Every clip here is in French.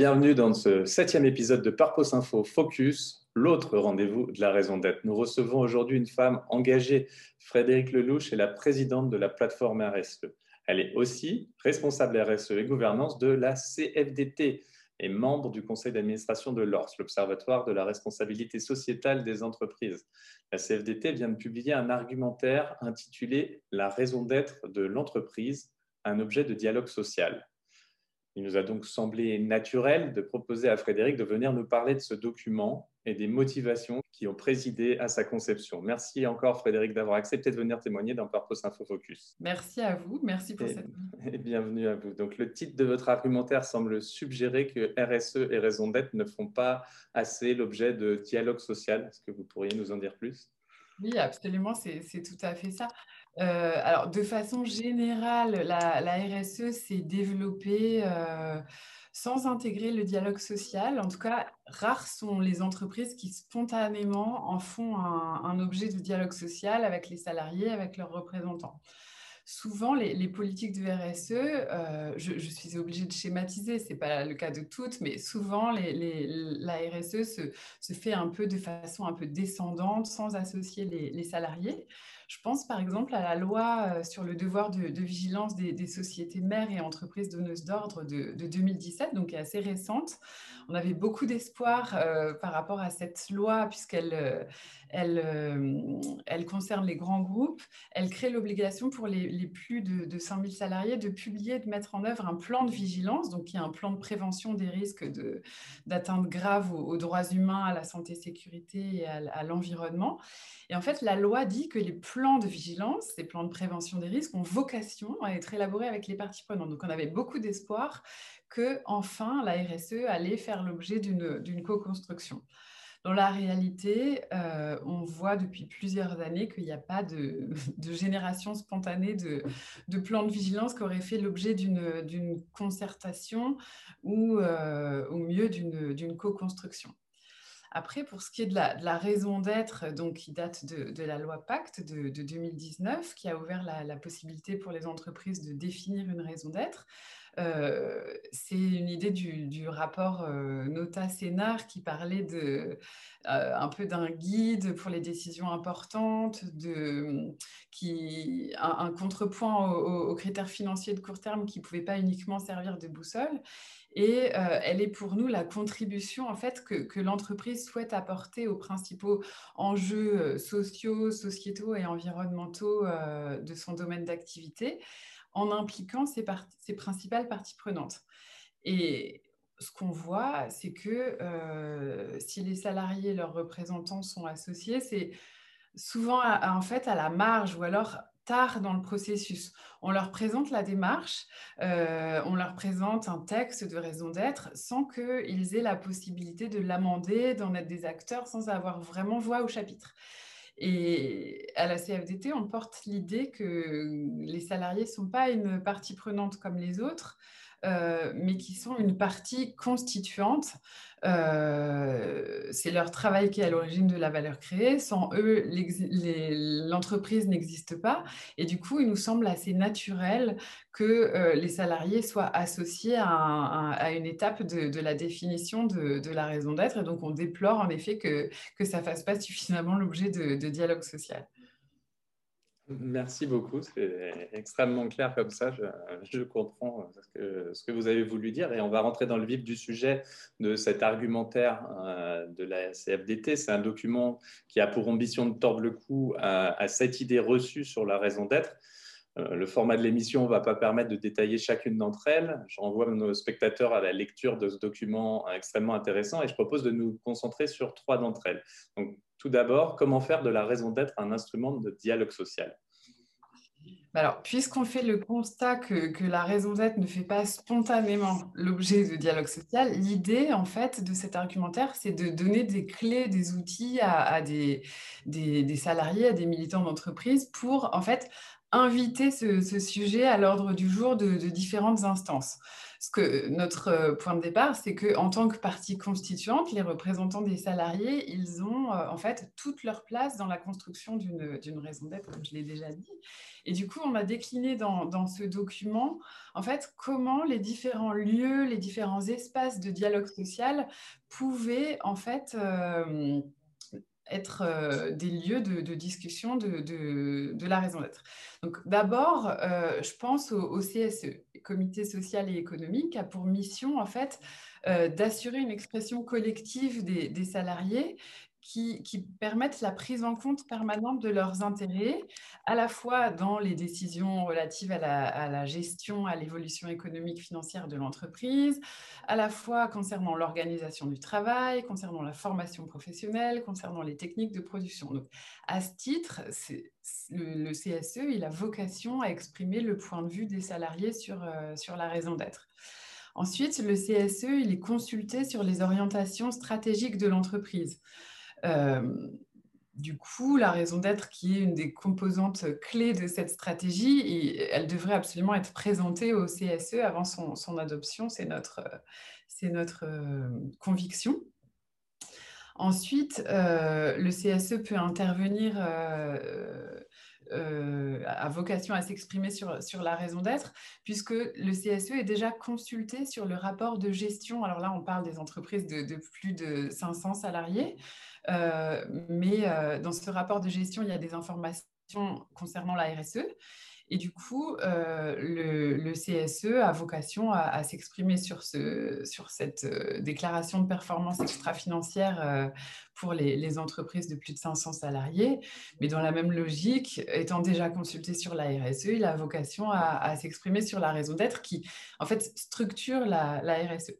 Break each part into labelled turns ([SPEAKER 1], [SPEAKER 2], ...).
[SPEAKER 1] Bienvenue dans ce septième épisode de Parpos Info Focus, l'autre rendez-vous de la raison d'être. Nous recevons aujourd'hui une femme engagée. Frédéric Lelouch est la présidente de la plateforme RSE. Elle est aussi responsable RSE et gouvernance de la CFDT et membre du conseil d'administration de l'ORS, l'Observatoire de la responsabilité sociétale des entreprises. La CFDT vient de publier un argumentaire intitulé La raison d'être de l'entreprise, un objet de dialogue social. Il nous a donc semblé naturel de proposer à Frédéric de venir nous parler de ce document et des motivations qui ont présidé à sa conception. Merci encore Frédéric d'avoir accepté de venir témoigner dans Purpose Info Focus.
[SPEAKER 2] Merci à vous, merci pour
[SPEAKER 1] et,
[SPEAKER 2] cette...
[SPEAKER 1] Et bienvenue à vous. Donc le titre de votre argumentaire semble suggérer que RSE et raison d'être ne font pas assez l'objet de dialogue social. Est-ce que vous pourriez nous en dire plus?
[SPEAKER 2] Oui, absolument, c'est tout à fait ça. Euh, alors, de façon générale, la, RSE s'est développée euh, sans intégrer le dialogue social. En tout cas, rares sont les entreprises qui spontanément en font un objet de dialogue social avec les salariés, avec leurs représentants souvent les, politiques de RSE, euh, je, suis obligée de schématiser, ce n'est pas le cas de toutes, mais souvent la RSE se, se, fait un peu de façon un peu descendante, sans associer les, salariés. Je pense par exemple à la loi euh, sur le devoir de, vigilance des, sociétés mères et entreprises donneuses d'ordre de, de, 2017, donc assez récente. On avait beaucoup d'espoir euh, par rapport à cette loi, puisqu'elle elle, euh, elle, concerne les grands groupes. Elle crée l'obligation pour les, les, plus de, de 5000 salariés de publier, de mettre en œuvre un plan de vigilance, donc il y a un plan de prévention des risques d'atteinte grave aux, aux, droits humains, à la santé, sécurité et à, l'environnement. Et en fait, la loi dit que les plans de vigilance, ces plans de prévention des risques, ont vocation à être élaborés avec les parties prenantes. Donc, on avait beaucoup d'espoir que, enfin, la RSE allait faire l'objet d'une co-construction. Dans la réalité, euh, on voit depuis plusieurs années qu'il n'y a pas de, génération spontanée de, plans de vigilance qui auraient fait l'objet d'une concertation ou euh, au mieux d'une co-construction. Après, pour ce qui est de la, raison d'être, donc qui date de, la loi Pacte de, de 2019, qui a ouvert la, possibilité pour les entreprises de définir une raison d'être, c'est une idée du, rapport euh, Nota-Sénar qui parlait un peu d'un guide pour les décisions importantes, de, qui, un, un contrepoint aux, aux, critères financiers de court terme qui ne pouvaient pas uniquement servir de boussole. Et elle est pour nous la contribution en fait que, l'entreprise souhaite apporter aux principaux enjeux sociaux, sociétaux et environnementaux de son domaine d'activité en impliquant ses, principales parties prenantes. Et ce qu'on voit, c'est que euh, si les salariés et leurs représentants sont associés, c'est souvent à, en fait à la marge ou alors tard dans le processus. On leur présente la démarche, euh, on leur présente un texte de raison d'être sans qu'ils aient la possibilité de l'amender, d'en être des acteurs, sans avoir vraiment voix au chapitre. Et à la CFDT, on porte l'idée que les salariés ne sont pas une partie prenante comme les autres, euh, mais qui sont une partie constituante. Euh, c'est leur travail qui est à l'origine de la valeur créée. Sans eux, l'entreprise n'existe pas. Et du coup, il nous semble assez naturel que euh, les salariés soient associés à, un, à une étape de, la définition de, la raison d'être. Et donc, on déplore en effet que, que ça ne fasse pas suffisamment l'objet de, de dialogue social.
[SPEAKER 1] Merci beaucoup, c'est extrêmement clair comme ça, je, comprends ce que, vous avez voulu dire et on va rentrer dans le vif du sujet de cet argumentaire euh, de la CFDT. C'est un document qui a pour ambition de tordre le cou à cette idée reçue sur la raison d'être. Euh, le format de l'émission ne va pas permettre de détailler chacune d'entre elles. J'envoie nos spectateurs à la lecture de ce document extrêmement intéressant et je propose de nous concentrer sur trois d'entre elles. Donc, tout d'abord, comment faire de la raison d'être un instrument de dialogue social?
[SPEAKER 2] Alors, puisqu'on fait le constat que, la raison d'être ne fait pas spontanément l'objet de dialogue social, l'idée, en fait, de cet argumentaire, c'est de donner des clés, des outils à, des, salariés, à des militants d'entreprise pour, en fait, inviter ce, sujet à l'ordre du jour de différentes instances. Ce que notre euh, point de départ, c'est qu'en tant que partie constituante, les représentants des salariés, ils ont euh, en fait toute leur place dans la construction d'une raison d'être, comme je l'ai déjà dit. Et du coup, on a décliné dans, dans, ce document, en fait, comment les différents lieux, les différents espaces de dialogue social pouvaient, en fait, euh, être euh, des lieux de, discussion de, la raison d'être. Donc d'abord, euh, je pense au, CSE, Comité social et économique, a pour mission en fait euh, d'assurer une expression collective des, salariés qui, permettent la prise en compte permanente de leurs intérêts, à la fois dans les décisions relatives à la, gestion, à l'évolution économique financière de l'entreprise, à la fois concernant l'organisation du travail, concernant la formation professionnelle, concernant les techniques de production. Donc, à ce titre, le, CSE, il a vocation à exprimer le point de vue des salariés sur, euh, la raison d'être. Ensuite, le CSE, est consulté sur les orientations stratégiques de l'entreprise. Euh, du coup, la raison d'être, qui est une des composantes clés de cette stratégie, elle devrait absolument être présentée au CSE avant son, adoption. C'est notre, notre euh, conviction. Ensuite, euh, le CSE peut intervenir a vocation à s'exprimer sur, sur la raison d'être, puisque le CSE est déjà consulté sur le rapport de gestion. Alors là, on parle des entreprises de, plus de 500 salariés, euh, mais euh, dans ce rapport de gestion, il y a des informations concernant la RSE. Et du coup, euh, le, CSE a vocation à, s'exprimer sur, ce, sur cette euh, déclaration de performance extra-financière euh, pour les, entreprises de plus de 500 salariés. Mais dans la même logique, étant déjà consulté sur la RSE, il a vocation à, s'exprimer sur la raison d'être qui, en fait, structure la RSE.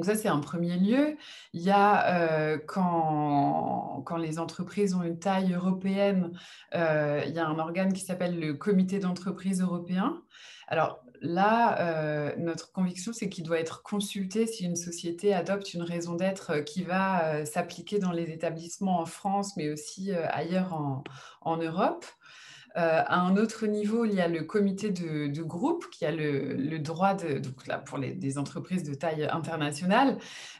[SPEAKER 2] Donc ça, c'est un premier lieu. Il y a euh, quand, les entreprises ont une taille européenne, euh, il y a un organe qui s'appelle le comité d'entreprise européen. Alors là, euh, notre conviction, c'est qu'il doit être consulté si une société adopte une raison d'être qui va s'appliquer dans les établissements en France, mais aussi ailleurs en Europe. Euh, à un autre niveau, il y a le comité de, groupe qui a le, droit de, donc là, pour des entreprises de taille internationale,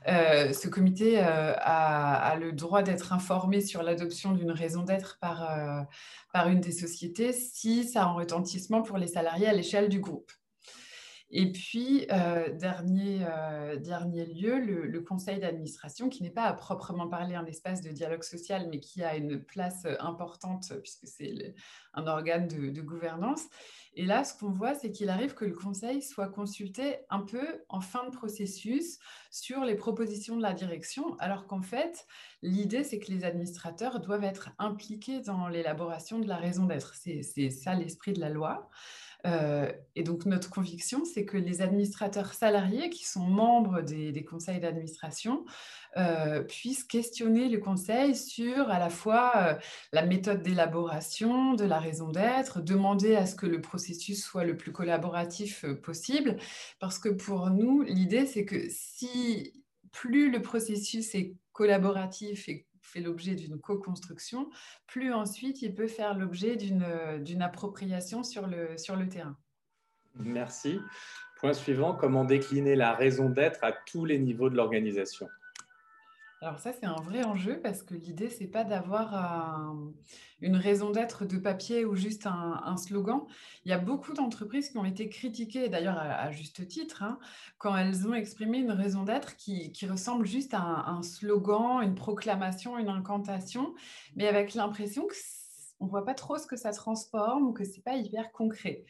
[SPEAKER 2] euh, ce comité euh, a, le droit d'être informé sur l'adoption d'une raison d'être par une des sociétés si ça a un retentissement pour les salariés à l'échelle du groupe. Et puis, euh, dernier, euh, dernier lieu, le, conseil d'administration, qui n'est pas à proprement parler un espace de dialogue social, mais qui a une place importante puisque c'est un organe de, gouvernance. Et là, ce qu'on voit, c'est qu'il arrive que le conseil soit consulté un peu en fin de processus sur les propositions de la direction, alors qu'en fait, l'idée, c'est que les administrateurs doivent être impliqués dans l'élaboration de la raison d'être. C'est ça l'esprit de la loi. Euh, et donc, notre conviction, c'est que les administrateurs salariés qui sont membres des, conseils d'administration euh, puissent questionner le conseil sur à la fois euh, la méthode d'élaboration de la raison d'être, demander à ce que le processus soit le plus collaboratif possible, parce que pour nous, l'idée, c'est que si plus le processus est collaboratif et fait l'objet d'une co-construction, plus ensuite il peut faire l'objet d'une appropriation sur le, sur le terrain.
[SPEAKER 1] Merci. Point suivant, comment décliner la raison d'être à tous les niveaux de l'organisation?
[SPEAKER 2] Alors ça, c'est un vrai enjeu parce que l'idée, c'est pas d'avoir une raison d'être de papier ou juste un, slogan. Il y a beaucoup d'entreprises qui ont été critiquées, d'ailleurs à, juste titre, hein, quand elles ont exprimé une raison d'être qui, ressemble juste à un, slogan, une proclamation, une incantation, mais avec l'impression qu'on ne voit pas trop ce que ça transforme ou que c'est pas hyper concret.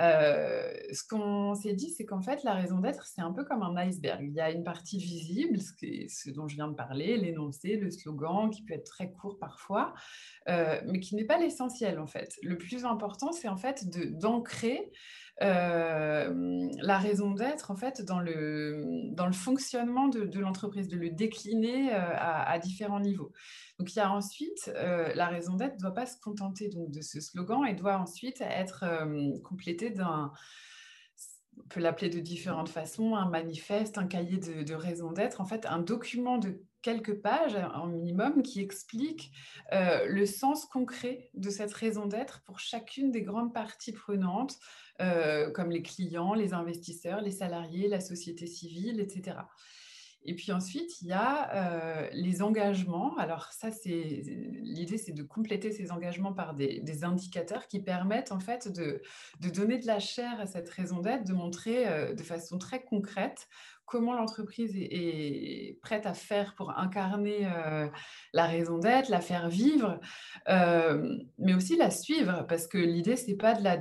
[SPEAKER 2] Euh, ce qu'on s'est dit, c'est qu'en fait, la raison d'être, c'est un peu comme un iceberg. Il y a une partie visible, ce, dont je viens de parler, l'énoncé, le slogan, qui peut être très court parfois, euh, mais qui n'est pas l'essentiel en fait. Le plus important, c'est en fait d'ancrer euh, la raison d'être en fait dans le, dans le fonctionnement de, l'entreprise, de le décliner à, à, différents niveaux. Donc il y a ensuite la raison d'être ne doit pas se contenter donc de ce slogan et doit ensuite être complétée d'un on peut l'appeler de différentes façons, un manifeste, un cahier de, raison d'être, en fait un document de quelques pages en minimum qui explique euh, le sens concret de cette raison d'être pour chacune des grandes parties prenantes, euh, comme les clients, les investisseurs, les salariés, la société civile, etc. Et puis ensuite, il y a euh, les engagements. Alors ça, c'est l'idée, c'est de compléter ces engagements par des, indicateurs qui permettent en fait de, donner de la chair à cette raison d'être, de montrer de façon très concrète comment l'entreprise est, prête à faire pour incarner euh, la raison d'être, la faire vivre, euh, mais aussi la suivre, parce que l'idée, ce n'est pas de la,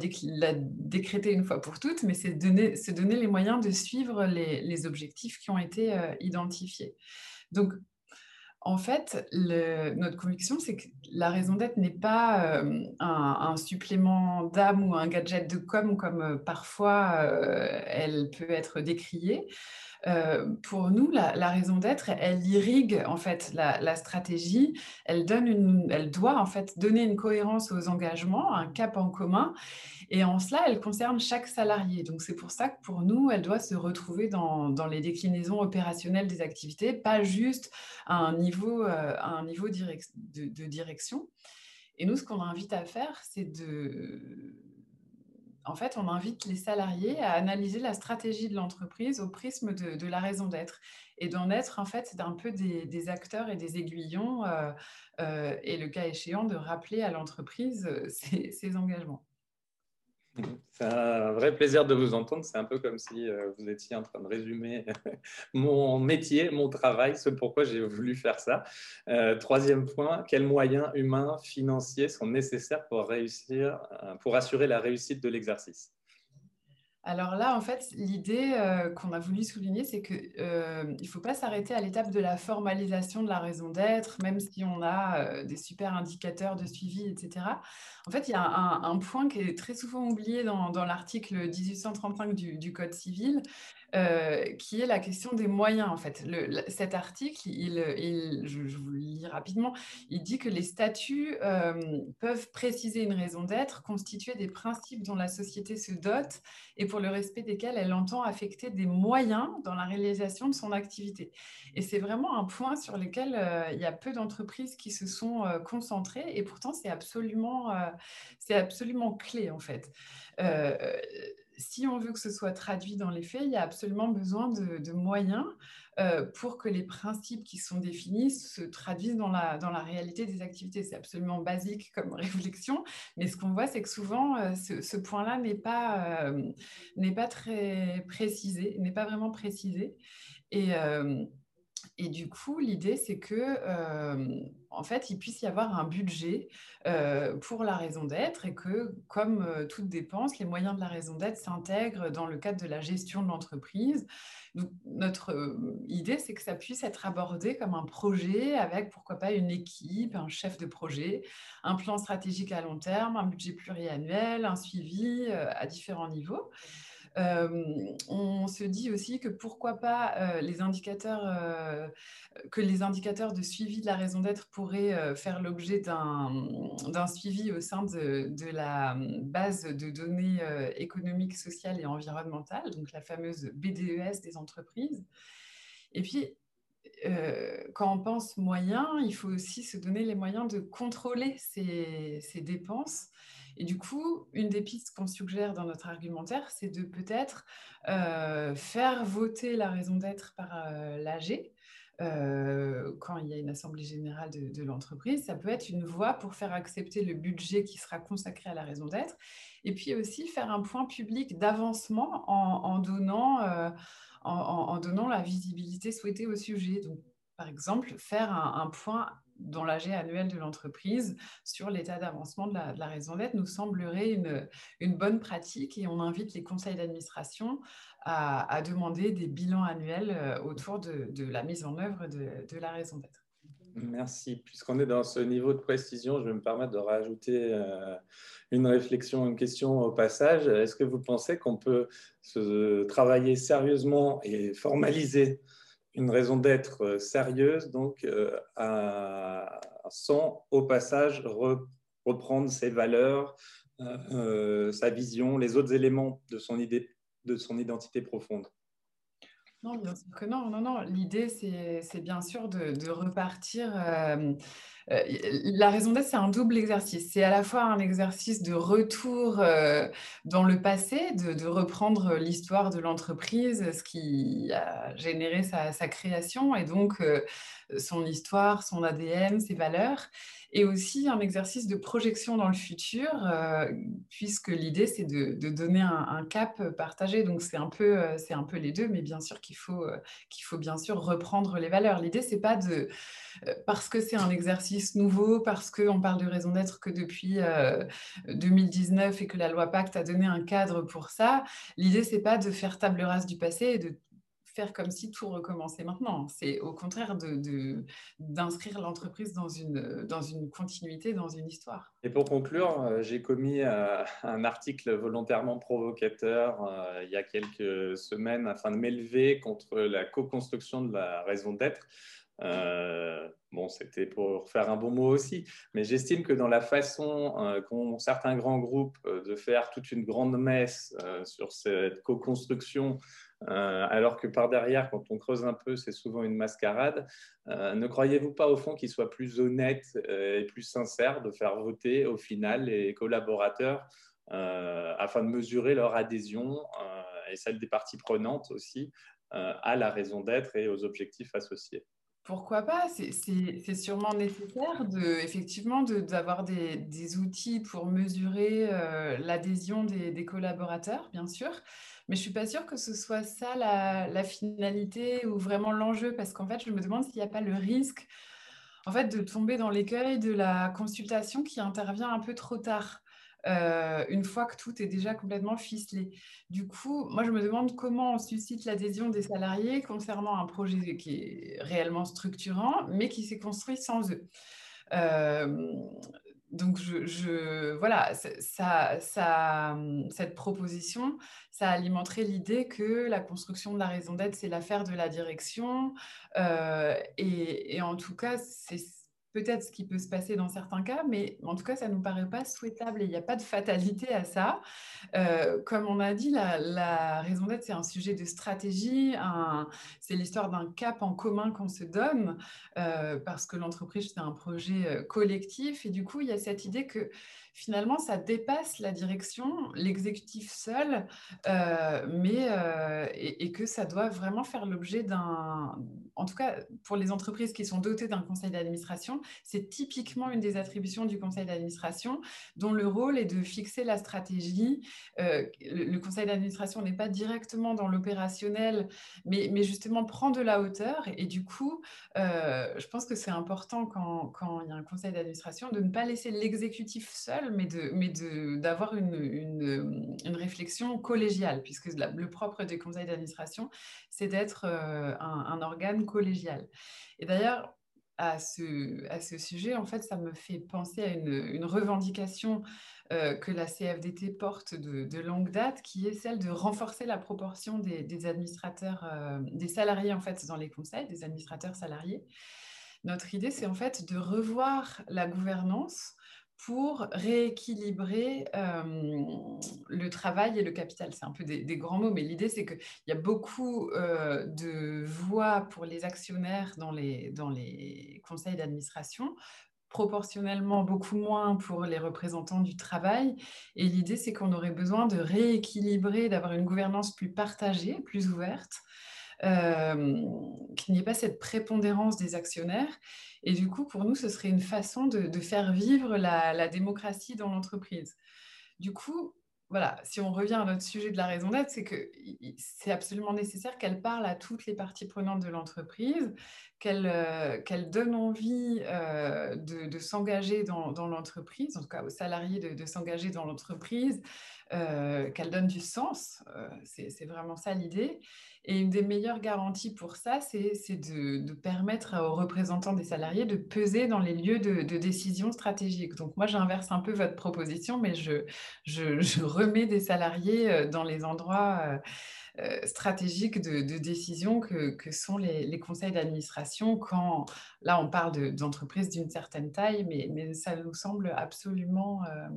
[SPEAKER 2] décréter une fois pour toutes, mais c'est donner, se donner les moyens de suivre les, objectifs qui ont été euh, identifiés. Donc, en fait, notre conviction, c'est que la raison d'être n'est pas un, supplément d'âme ou un gadget de com comme parfois elle peut être décriée. Euh, pour nous, la, raison d'être, elle irrigue en fait la, stratégie. Elle donne une, elle doit en fait donner une cohérence aux engagements, un cap en commun. Et en cela, elle concerne chaque salarié. Donc c'est pour ça que pour nous, elle doit se retrouver dans, les déclinaisons opérationnelles des activités, pas juste à un niveau, euh, à un niveau de direction. Et nous, ce qu'on invite à faire, c'est de en fait, on invite les salariés à analyser la stratégie de l'entreprise au prisme de, la raison d'être et d'en être en fait d'un peu des, acteurs et des aiguillons euh, euh, et le cas échéant de rappeler à l'entreprise euh, ses engagements.
[SPEAKER 1] C'est un vrai plaisir de vous entendre. C'est un peu comme si euh, vous étiez en train de résumer mon métier, mon travail, ce pourquoi j'ai voulu faire ça. Euh, troisième point, quels moyens humains, financiers sont nécessaires pour réussir, euh, pour assurer la réussite de l'exercice?
[SPEAKER 2] Alors là, en fait, l'idée euh, qu'on a voulu souligner, c'est qu'il euh, ne faut pas s'arrêter à l'étape de la formalisation de la raison d'être, même si on a euh, des super indicateurs de suivi, etc. En fait, il y a un, point qui est très souvent oublié dans, l'article 1835 du, Code civil, euh, qui est la question des moyens. En fait, cet article, je, vous le lis rapidement, il dit que les statuts euh, peuvent préciser une raison d'être, constituer des principes dont la société se dote et pour le respect desquels elle entend affecter des moyens dans la réalisation de son activité. Et c'est vraiment un point sur lequel euh, il y a peu d'entreprises qui se sont concentrées et pourtant c'est absolument, c'est absolument clé en fait si on veut que ce soit traduit dans les faits, il y a absolument besoin de, moyens euh, pour que les principes qui sont définis se traduisent dans la, dans la réalité des activités. C'est absolument basique comme réflexion, mais ce qu'on voit, c'est que souvent, euh, ce, point-là n'est pas, euh, n'est pas très précisé, n'est pas vraiment précisé. Et, et du coup, l'idée, c'est que, en fait, il puisse y avoir un budget pour la raison d'être et que, comme toute dépense, les moyens de la raison d'être s'intègrent dans le cadre de la gestion de l'entreprise. notre idée, c'est que ça puisse être abordé comme un projet avec, pourquoi pas, une équipe, un chef de projet, un plan stratégique à long terme, un budget pluriannuel, un suivi à différents niveaux. Euh, on se dit aussi que pourquoi pas euh, les indicateurs, euh, que les indicateurs de suivi de la raison d'être pourraient faire l'objet d'un suivi au sein de, la base de données économiques, sociales et environnementales, donc la fameuse BDES des entreprises. Et puis, quand on pense moyens, il faut aussi se donner les moyens de contrôler ces, ces dépenses et du coup, une des pistes qu'on suggère dans notre argumentaire, c'est de peut-être euh, faire voter la raison d'être par euh, l'AG. Euh, quand il y a une assemblée générale de, l'entreprise, ça peut être une voie pour faire accepter le budget qui sera consacré à la raison d'être, et puis aussi faire un point public d'avancement en, donnant, en, donnant la visibilité souhaitée au sujet. Donc, par exemple, faire un, point dans l'AG annuel de l'entreprise sur l'état d'avancement de la, raison d'être nous semblerait une, une, bonne pratique et on invite les conseils d'administration à, demander des bilans annuels autour de, de la mise en œuvre de, de la raison d'être.
[SPEAKER 1] Merci. Puisqu'on est dans ce niveau de précision, je vais me permettre de rajouter euh, une réflexion, une question au passage. Est-ce que vous pensez qu'on peut se travailler sérieusement et formaliser une raison d'être euh, sérieuse, donc euh, sans au passage reprendre ses valeurs, sa vision, les autres éléments de son, idée, de son identité profonde
[SPEAKER 2] non, bien sûr que non. Non, non. L'idée, c'est bien sûr de, repartir. Euh, euh, la raison d'être, c'est un double exercice. C'est à la fois un exercice de retour euh, dans le passé, de, reprendre l'histoire de l'entreprise, ce qui a généré sa, création, et donc son histoire, son ADN, ses valeurs et aussi un exercice de projection dans le futur, euh, puisque l'idée, c'est de, donner un, cap partagé. Donc, c'est un, peu, euh, un peu les deux, mais bien sûr qu'il faut, euh, qu'il faut bien sûr reprendre les valeurs. L'idée, c'est pas de... parce que c'est un exercice nouveau, parce qu'on parle de raison d'être que depuis 2019 et que la loi Pacte a donné un cadre pour ça, l'idée, c'est pas de faire table rase du passé et de faire comme si tout recommençait maintenant. C'est au contraire d'inscrire de, l'entreprise dans une, dans une continuité, dans une histoire.
[SPEAKER 1] Et pour conclure, euh, j'ai commis euh, un article volontairement provocateur euh, il y a quelques semaines afin de m'élever contre la co-construction de la raison d'être. Bon, c'était pour faire un bon mot aussi, mais j'estime que dans la façon qu'ont certains grands groupes de faire toute une grande messe sur cette co-construction euh, alors que par derrière, quand on creuse un peu, c'est souvent une mascarade. Euh, ne croyez-vous pas au fond qu'il soit plus honnête euh, et plus sincère de faire voter au final les collaborateurs afin de mesurer leur adhésion et celle des parties prenantes aussi à la raison d'être et aux objectifs associés?
[SPEAKER 2] Pourquoi pas? C'est sûrement nécessaire de, effectivement d'avoir des, outils pour mesurer l'adhésion des, collaborateurs, bien sûr. Mais je suis pas sûre que ce soit ça la, finalité ou vraiment l'enjeu, parce qu'en fait, je me demande s'il n'y a pas le risque en fait, de tomber dans l'écueil de la consultation qui intervient un peu trop tard. Euh, une fois que tout est déjà complètement ficelé. Du coup, moi, je me demande comment on suscite l'adhésion des salariés concernant un projet qui est réellement structurant, mais qui s'est construit sans eux. Euh, donc, voilà, cette proposition, ça alimenterait l'idée que la construction de la raison d'être, c'est l'affaire de la direction. Euh, et, en tout cas, c'est peut-être ce qui peut se passer dans certains cas, mais en tout cas, ça ne nous paraît pas souhaitable et il n'y a pas de fatalité à ça. Euh, comme on a dit, la, raison d'être, c'est un sujet de stratégie, c'est l'histoire d'un cap en commun qu'on se donne, euh, parce que l'entreprise, c'est un projet euh, collectif, et du coup, il y a cette idée que finalement, ça dépasse la direction, l'exécutif seul, euh, mais, euh, et, que ça doit vraiment faire l'objet d'un, en tout cas pour les entreprises qui sont dotées d'un conseil d'administration, c'est typiquement une des attributions du conseil d'administration, dont le rôle est de fixer la stratégie. Euh, le, conseil d'administration n'est pas directement dans l'opérationnel, mais, justement prend de la hauteur, et du coup, je pense que c'est important quand il y a un conseil d'administration de ne pas laisser l'exécutif seul mais d'avoir une, une, une, réflexion collégiale, puisque le propre des conseils d'administration, c'est d'être euh, un, organe collégial. Et d'ailleurs, à ce, à ce sujet, en fait, ça me fait penser à une, revendication euh, que la CFDT porte de, longue date, qui est celle de renforcer la proportion des, administrateurs, euh, des salariés, en fait, dans les conseils, des administrateurs salariés. Notre idée, c'est en fait de revoir la gouvernance pour rééquilibrer le travail et le capital. C'est un peu des, grands mots, mais l'idée, c'est qu'il y a beaucoup de voix pour les actionnaires dans les, dans les conseils d'administration, proportionnellement beaucoup moins pour les représentants du travail. Et l'idée, c'est qu'on aurait besoin de rééquilibrer, d'avoir une gouvernance plus partagée, plus ouverte, qu'il n'y ait pas cette prépondérance des actionnaires et du coup, pour nous, ce serait une façon de, faire vivre la, démocratie dans l'entreprise. Du coup, voilà, si on revient à notre sujet de la raison d'être, c'est que c'est absolument nécessaire qu'elle parle à toutes les parties prenantes de l'entreprise, qu'elle donne envie de, s'engager dans, l'entreprise, en tout cas aux salariés de, s'engager dans l'entreprise, qu'elle donne du sens. c'est vraiment ça l'idée. Et une des meilleures garanties pour ça, c'est de, permettre aux représentants des salariés de peser dans les lieux de, décision stratégique. Donc moi, j'inverse un peu votre proposition, mais je, remets des salariés dans les endroits euh, stratégiques de, décision que, sont les, conseils d'administration quand, là, on parle d'entreprises d'une certaine taille, mais, ça nous semble absolument... Euh,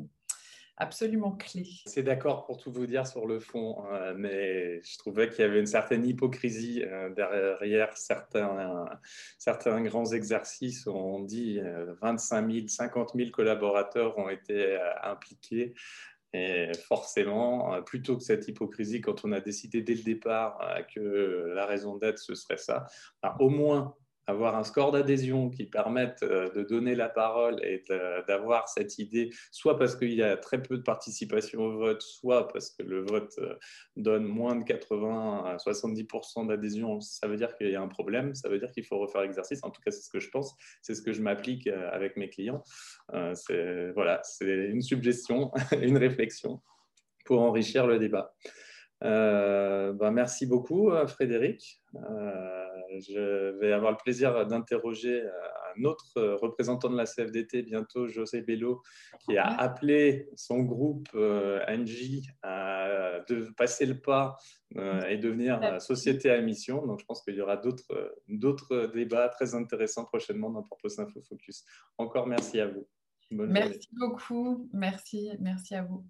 [SPEAKER 2] absolument clé.
[SPEAKER 1] C'est d'accord pour tout vous dire sur le fond, hein, mais je trouvais qu'il y avait une certaine hypocrisie euh, derrière certains, certains grands exercices où on dit 25 000, 50 000 collaborateurs ont été impliqués. Et forcément, euh, plutôt que cette hypocrisie, quand on a décidé dès le départ euh, que la raison d'être, ce serait ça, au moins avoir un score d'adhésion qui permette euh, de donner la parole et d'avoir cette idée, soit parce qu'il y a très peu de participation au vote, soit parce que le vote euh, donne moins de 80 à 70% d'adhésion, ça veut dire qu'il y a un problème, ça veut dire qu'il faut refaire l'exercice. En tout cas, c'est ce que je pense, c'est ce que je m'applique euh, avec mes clients. Voilà, c'est une suggestion, une réflexion pour enrichir le débat. Ben, merci beaucoup, Frédéric je vais avoir le plaisir d'interroger euh, un autre représentant de la CFDT bientôt, José Bello, qui a appelé son groupe euh, NJ à de passer le pas euh, et devenir société à mission. Donc, je pense qu'il y aura d'autres débats très intéressants prochainement dans Purpose Info Focus. Encore merci à vous.
[SPEAKER 2] merci beaucoup. Merci, merci à vous.